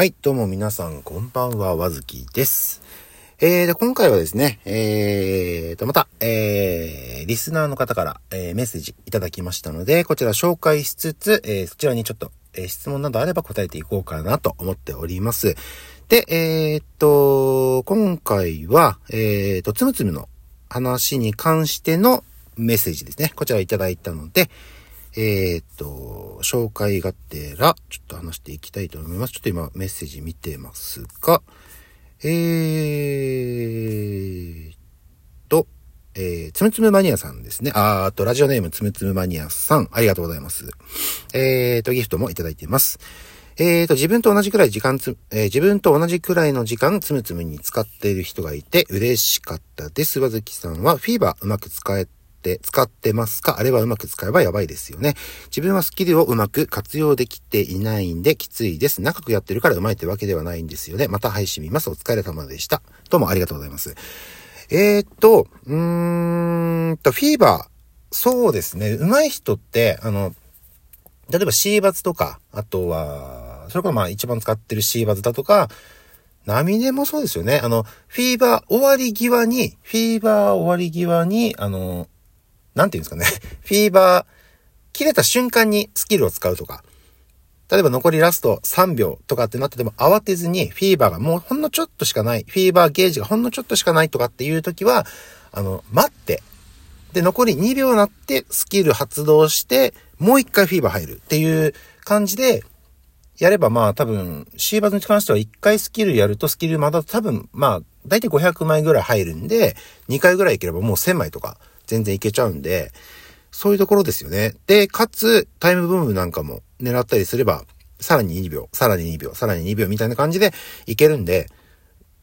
はい、どうも皆さん、こんばんは、わずきです。えー、で、今回はですね、えーと、また、えー、リスナーの方から、えー、メッセージいただきましたので、こちら紹介しつつ、えー、そちらにちょっと、えー、質問などあれば答えていこうかなと思っております。で、えーっと、今回は、えーと、つむつむの話に関してのメッセージですね。こちらいただいたので、えーっと、紹介がてら、ちょっと話していきたいと思います。ちょっと今メッセージ見てますが、えーと、えー、つむつむマニアさんですね。あーあと、ラジオネームつむつむマニアさん、ありがとうございます。えーっと、ギフトもいただいています。えーと、自分と同じくらい時間つ、えー自分と同じくらいの時間つむつむに使っている人がいて嬉しかったです。わずきさんはフィーバーうまく使えて、使ってますか？あれはうまく使えばやばいですよね。自分はスキルをうまく活用できていないんできついです。長くやってるからうまいってわけではないんですよね。また配信見ます。お疲れ様でした。どうもありがとうございます。えーと、うーんと、フィーバー、そうですね。上手い人って、あの、例えば C バズとか、あとは、それこそまあ一番使ってる C バズだとか、波根もそうですよね。あの、フィーバー終わり際に、フィーバー終わり際に、あの、なんていうんですかね。フィーバー、切れた瞬間にスキルを使うとか。例えば残りラスト3秒とかってなってても慌てずにフィーバーがもうほんのちょっとしかない、フィーバーゲージがほんのちょっとしかないとかっていう時は、あの、待って、で、残り2秒になってスキル発動して、もう一回フィーバー入るっていう感じで、やればまあ多分、シーバーズに関しては1回スキルやるとスキルまだ多分、まあ、だいたい500枚ぐらい入るんで、2回ぐらいいければもう1000枚とか全然いけちゃうんで、そういうところですよね。で、かつ、タイムブームなんかも狙ったりすれば、さらに2秒、さらに2秒、さらに2秒みたいな感じでいけるんで、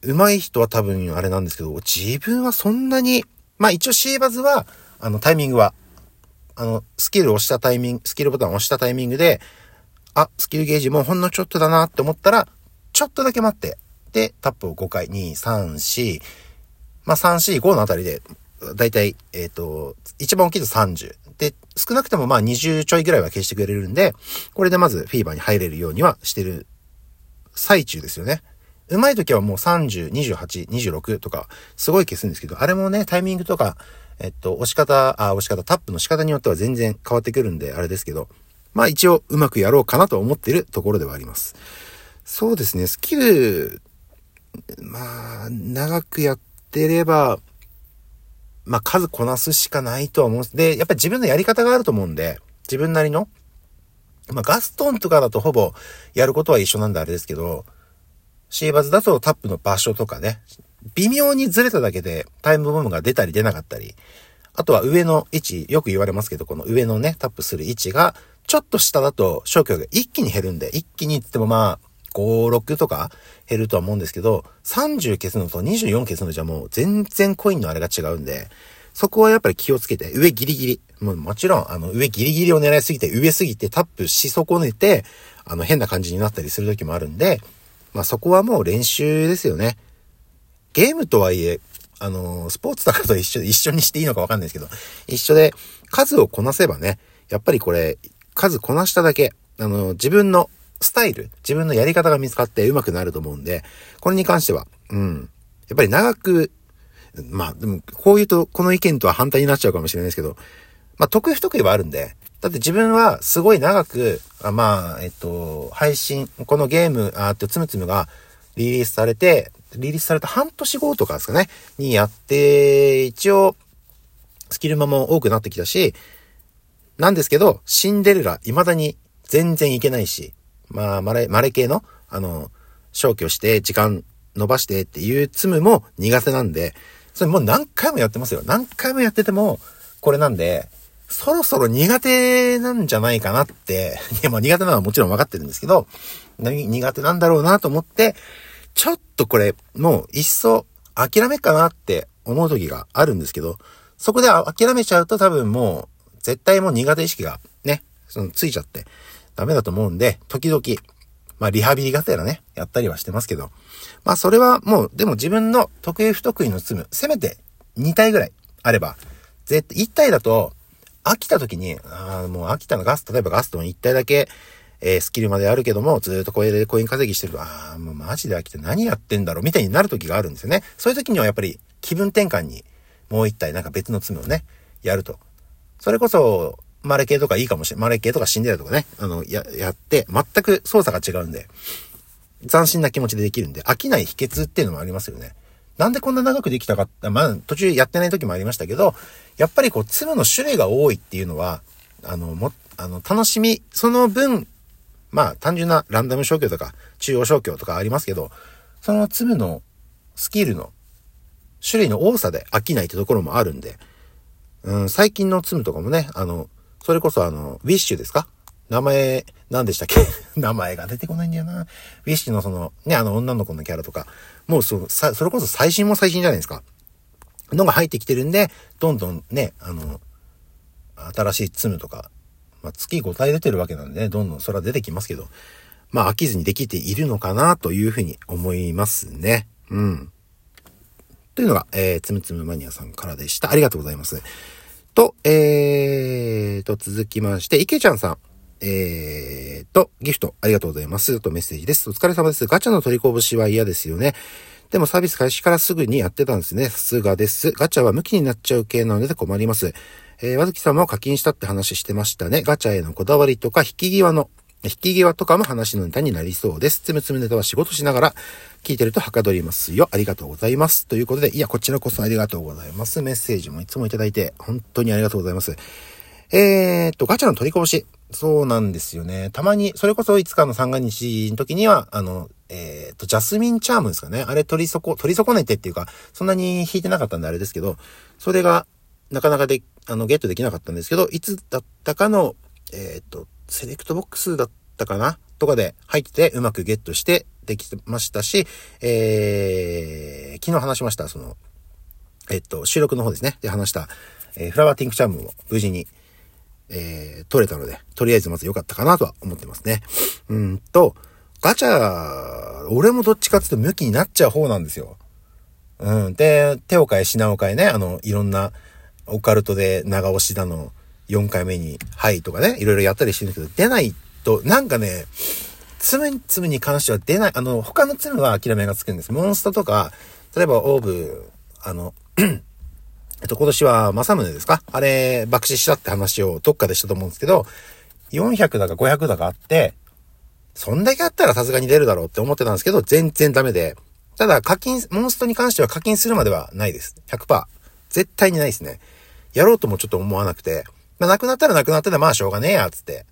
上手い人は多分あれなんですけど、自分はそんなに、まあ一応シーバズは、あのタイミングは、あの、スキルを押したタイミング、スキルボタンを押したタイミングで、あ、スキルゲージもうほんのちょっとだなって思ったら、ちょっとだけ待って、で、タップを5回、2、3、4、まあ3、4、5のあたりで、だいたい、えっ、と、一番大きいと30。で、少なくてもまあ20ちょいぐらいは消してくれるんで、これでまずフィーバーに入れるようにはしてる最中ですよね。上手い時はもう30、28、26とか、すごい消すんですけど、あれもね、タイミングとか、えっと、押し方、あ、押し方、タップの仕方によっては全然変わってくるんで、あれですけど、まあ一応うまくやろうかなと思ってるところではあります。そうですね、スキル、まあ、長くやってれば、まあ数こなすしかないとは思うで。やっぱり自分のやり方があると思うんで、自分なりの、まあガストンとかだとほぼやることは一緒なんであれですけど、シーバズだとタップの場所とかね、微妙にずれただけでタイムボムが出たり出なかったり、あとは上の位置、よく言われますけど、この上のね、タップする位置が、ちょっと下だと消去が一気に減るんで、一気にって言ってもまあ、5、6とか減るとは思うんですけど、30消すのと24消すのじゃもう全然コインのあれが違うんで、そこはやっぱり気をつけて、上ギリギリ。もうもちろん、あの、上ギリギリを狙いすぎて、上すぎてタップし損ねて、あの、変な感じになったりする時もあるんで、まあそこはもう練習ですよね。ゲームとはいえ、あの、スポーツとかと一緒で、一緒にしていいのかわかんないですけど、一緒で数をこなせばね、やっぱりこれ、数こなしただけ、あの、自分のスタイル、自分のやり方が見つかって上手くなると思うんで、これに関しては、うん。やっぱり長く、まあ、でも、こう言うと、この意見とは反対になっちゃうかもしれないですけど、まあ、得意不得意はあるんで、だって自分はすごい長く、あまあ、えっと、配信、このゲーム、あとつむつむがリリースされて、リリースされた半年後とかですかね、にやって、一応、スキルマも多くなってきたし、なんですけど、シンデレラ、未だに全然いけないし、まあ、マレ、マレ系の、あの、消去して、時間伸ばしてっていうツムも苦手なんで、それもう何回もやってますよ。何回もやってても、これなんで、そろそろ苦手なんじゃないかなって、いや、まあ苦手なのはもちろん分かってるんですけど、な苦手なんだろうなと思って、ちょっとこれ、もう、いっそ、諦めっかなって思う時があるんですけど、そこで諦めちゃうと多分もう、絶対もう苦手意識がね、そのついちゃってダメだと思うんで、時々、まあリハビリがてらね、やったりはしてますけど、まあそれはもう、でも自分の得意不得意の積む、せめて2体ぐらいあれば、絶対1体だと、飽きた時に、ああ、もう飽きたのガス、例えばガストン1体だけ、えー、スキルまであるけども、ずっとこれでコイン稼ぎしてると、ああ、もうマジで飽きて何やってんだろうみたいになる時があるんですよね。そういう時にはやっぱり気分転換にもう一体なんか別の罪をね、やると。それこそ、マレ系とかいいかもしれない。マレ系とかシンデレラとかね、あの、や、やって、全く操作が違うんで、斬新な気持ちでできるんで、飽きない秘訣っていうのもありますよね。なんでこんな長くできたかって、まあ、途中やってない時もありましたけど、やっぱりこう、粒の種類が多いっていうのは、あの、も、あの、楽しみ、その分、まあ、単純なランダム消去とか、中央消去とかありますけど、その粒のスキルの種類の多さで飽きないってところもあるんで、うん、最近のツムとかもね、あの、それこそあの、ウィッシュですか？名前、何でしたっけ？名前が出てこないんだよな。ウィッシュのその、ね、あの女の子のキャラとか、もうそ、それこそ最新も最新じゃないですか。のが入ってきてるんで、どんどんね、あの、新しいツムとか、まあ、月5体出てるわけなんでね、どんどんそれは出てきますけど、まあ飽きずにできているのかなというふうに思いますね。うん。というのが、えー、つむつむマニアさんからでした。ありがとうございます。と、えーと、続きまして、いけちゃんさん。えーと、ギフトありがとうございます。とメッセージです。お疲れ様です。ガチャの取りこぼしは嫌ですよね。でもサービス開始からすぐにやってたんですね。さすがです。ガチャは向きになっちゃう系なので困ります。えー、わずきさんも課金したって話してましたね。ガチャへのこだわりとか引き際の引き際とかも話のネタになりそうです。つむつむネタは仕事しながら聞いてるとはかどりますよ。ありがとうございます。ということで、いや、こちらこそありがとうございます。メッセージもいつもいただいて、本当にありがとうございます。えー、っと、ガチャの取りこぼし。そうなんですよね。たまに、それこそいつかの三が日の時には、あの、えー、っと、ジャスミンチャームですかね。あれ取り損、取り損ねてっていうか、そんなに引いてなかったんであれですけど、それが、なかなかで、あの、ゲットできなかったんですけど、いつだったかの、えー、っと、セレクトボックスだったかな？とかで入っててうまくゲットしてできてましたし、えー、昨日話しました、その、えっと、収録の方ですね。で話した、えー、フラワーティンクチャームも無事に、えー、取れたので、とりあえずまず良かったかなとは思ってますね。うんと、ガチャ、俺もどっちかっていうと向きになっちゃう方なんですよ。うん。で、手を変え品を変えね、あの、いろんな、オカルトで長押しだの、4回目に、はいとかね、いろいろやったりしてるんですけど、出ないと、なんかね、ツムツムに関しては出ない、あの、他のツムは諦めがつくんです。モンストとか、例えばオーブ、あの、えっと、今年は正宗ですか？あれ、爆死したって話をどっかでしたと思うんですけど、400だか500だかあって、そんだけあったらさすがに出るだろうって思ってたんですけど、全然ダメで。ただ、課金、モンストに関しては課金するまではないです。100%。絶対にないですね。やろうともちょっと思わなくて。まあ、なくなったらなくなってで、まあしょうがねえや、つって。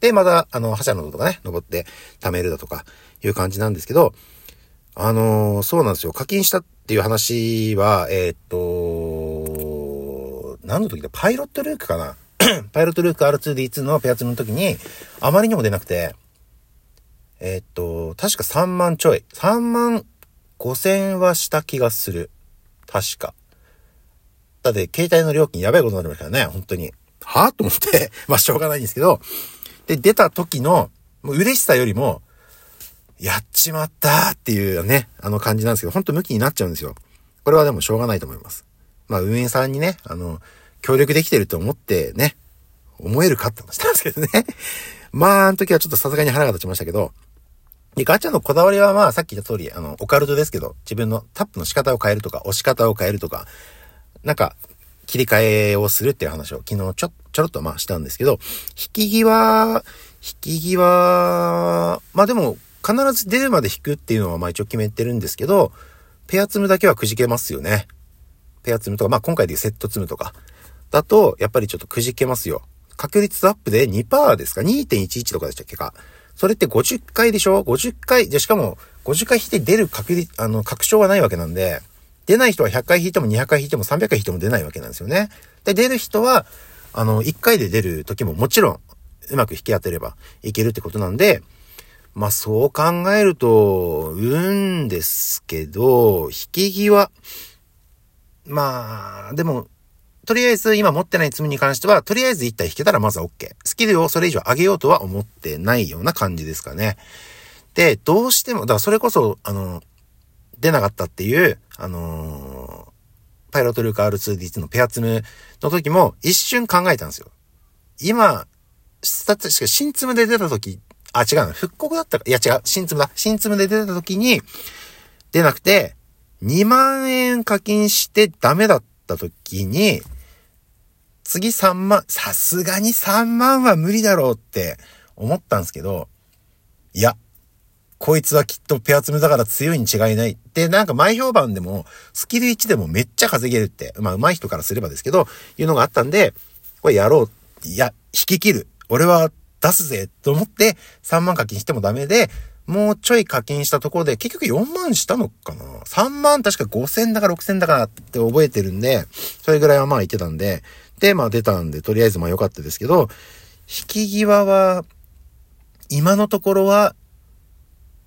で、また、あの、覇者のとかね、登って貯めるだとか、いう感じなんですけど、あのー、そうなんですよ。課金したっていう話は、えー、っと、何の時だ？パイロットルークかな？パイロットルーク R2D2 のペアツムの時に、あまりにも出なくて、えー、っと、確か3万ちょい。3万5千はした気がする。確か。だって、携帯の料金やばいことになりましたからね、本当に。は？ぁと思って まあ、しょうがないんですけど、で、出た時の、もう嬉しさよりも、やっちまったっていうね、あの感じなんですけど、ほんと向きになっちゃうんですよ。これはでもしょうがないと思います。まあ、運営さんにね、あの、協力できてると思ってね、思えるかって話なんですけどね。まあ、あの時はちょっとさすがに腹が立ちましたけど、で、ガチャのこだわりはまあ、さっき言った通り、あの、オカルトですけど、自分のタップの仕方を変えるとか、押し方を変えるとか、なんか、切り替えをするっていう話を昨日ちょっ、ちょろっとまあしたんですけど、引き際、引き際、まあでも、必ず出るまで引くっていうのはまあ一応決めてるんですけど、ペアツムだけはくじけますよね。ペアツムとか、まあ今回でいうセットツムとか、だと、やっぱりちょっとくじけますよ。確率アップで2%ですか ?2.11 とかでしたっけか？それって50回でしょ ?50 回、で、しかも、50回引いて出る確率、あの、確証がないわけなんで、出ない人は100回引いても200回引いても300回引いても出ないわけなんですよね。で、出る人は、あの、1回で出る時ももちろん、うまく引き当てればいけるってことなんで、まあそう考えると、うんですけど、引き際、まあ、でも、とりあえず今持ってない罪に関しては、とりあえず1体引けたらまずは OK。スキルをそれ以上上げようとは思ってないような感じですかね。で、どうしても、だからそれこそ、あの、出なかったっていう、あのー、パイロットルーク R2D2 のペアツムの時も一瞬考えたんですよ。今、スタッツ、しか新ツムで出た時、あ、違うの。復刻だったか。いや違う。新ツムだ。新ツムで出た時に、出なくて、2万円課金してダメだった時に、次3万、さすがに3万は無理だろうって思ったんですけど、いや、こいつはきっとペアツムだから強いに違いない。で、なんか前評判でも、スキル1でもめっちゃ稼げるって、まあ上手い人からすればですけど、いうのがあったんで、これやろう。いや、引き切る。俺は出すぜと思って3万課金してもダメで、もうちょい課金したところで結局4万したのかな ?3 万確か5000だか6000だかって覚えてるんで、それぐらいはまあ言ってたんで、で、まあ出たんで、とりあえずまあ良かったですけど、引き際は、今のところは、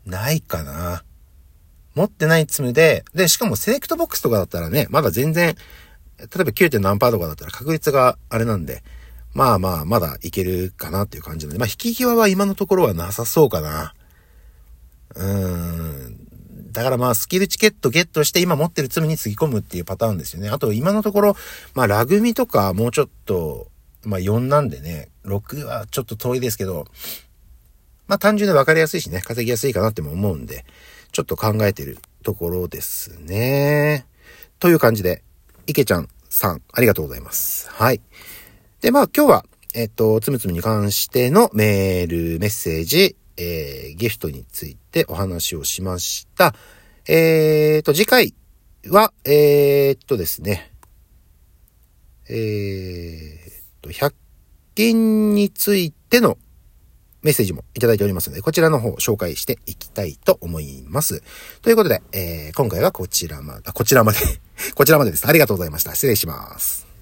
ないかな。持ってない積むで、で、しかもセレクトボックスとかだったらね、まだ全然、例えば 9. 何パーとかだったら確率があれなんで、まあまあ、まだいけるかなっていう感じなんで、まあ引き際は今のところはなさそうかな。うーん。だからまあスキルチケットゲットして今持ってる積みにつぎ込むっていうパターンですよね。あと今のところ、まあラグミとかもうちょっと、まあ4なんでね、6はちょっと遠いですけど、まあ単純で分かりやすいしね、稼ぎやすいかなっても思うんで、ちょっと考えてるところですね。という感じで、池ちゃんさん、ありがとうございます。はい。で、まあ今日は、えっと、つむつむに関してのメール、メッセージ、えー、ギフトについてお話をしました。えーと、次回は、えー、っとですね、えーっと、100均についてのメッセージもいただいておりますので、こちらの方を紹介していきたいと思います。ということで、えー、今回はこちらまで、こちらまでこちらまでです。ありがとうございました。失礼します。